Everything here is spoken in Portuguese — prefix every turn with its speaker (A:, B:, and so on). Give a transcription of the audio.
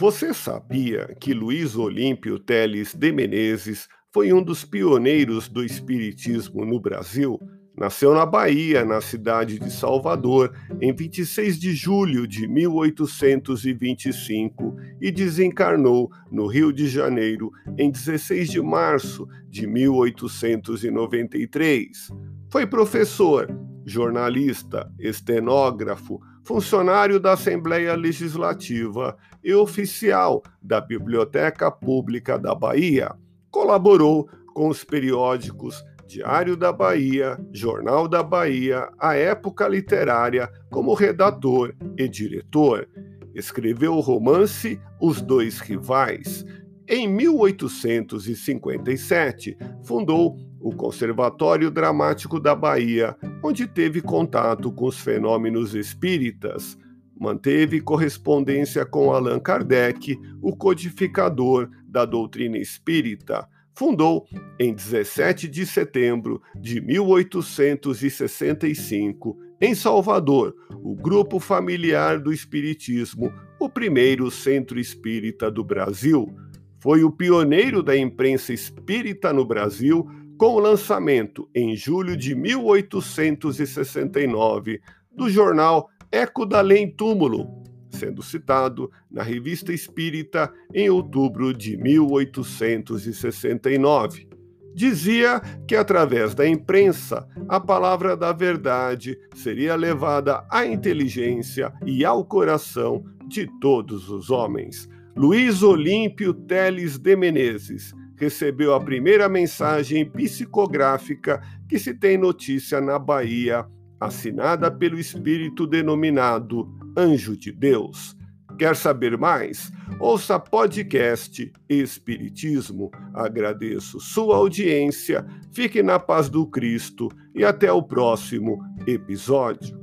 A: Você sabia que Luiz Olímpio Teles de Menezes foi um dos pioneiros do espiritismo no Brasil? Nasceu na Bahia, na cidade de Salvador, em 26 de julho de 1825 e desencarnou no Rio de Janeiro em 16 de março de 1893. Foi professor, jornalista, estenógrafo, funcionário da Assembleia Legislativa e oficial da Biblioteca Pública da Bahia. Colaborou com os periódicos Diário da Bahia, Jornal da Bahia, A Época Literária, como redator e diretor. Escreveu o romance Os Dois Rivais. Em 1857, fundou o Conservatório Dramático da Bahia, onde teve contato com os fenômenos espíritas. Manteve correspondência com Allan Kardec, o codificador da doutrina espírita. Fundou, em 17 de setembro de 1865, em Salvador, o Grupo Familiar do Espiritismo, o primeiro centro espírita do Brasil. Foi o pioneiro da imprensa espírita no Brasil com o lançamento, em julho de 1869, do jornal Eco da Lei Túmulo, sendo citado na Revista Espírita em outubro de 1869. Dizia que através da imprensa a palavra da verdade seria levada à inteligência e ao coração de todos os homens. Luiz Olímpio Teles de Menezes recebeu a primeira mensagem psicográfica que se tem notícia na Bahia, assinada pelo espírito denominado Anjo de Deus. Quer saber mais? Ouça podcast Espiritismo. Agradeço sua audiência, fique na paz do Cristo e até o próximo episódio.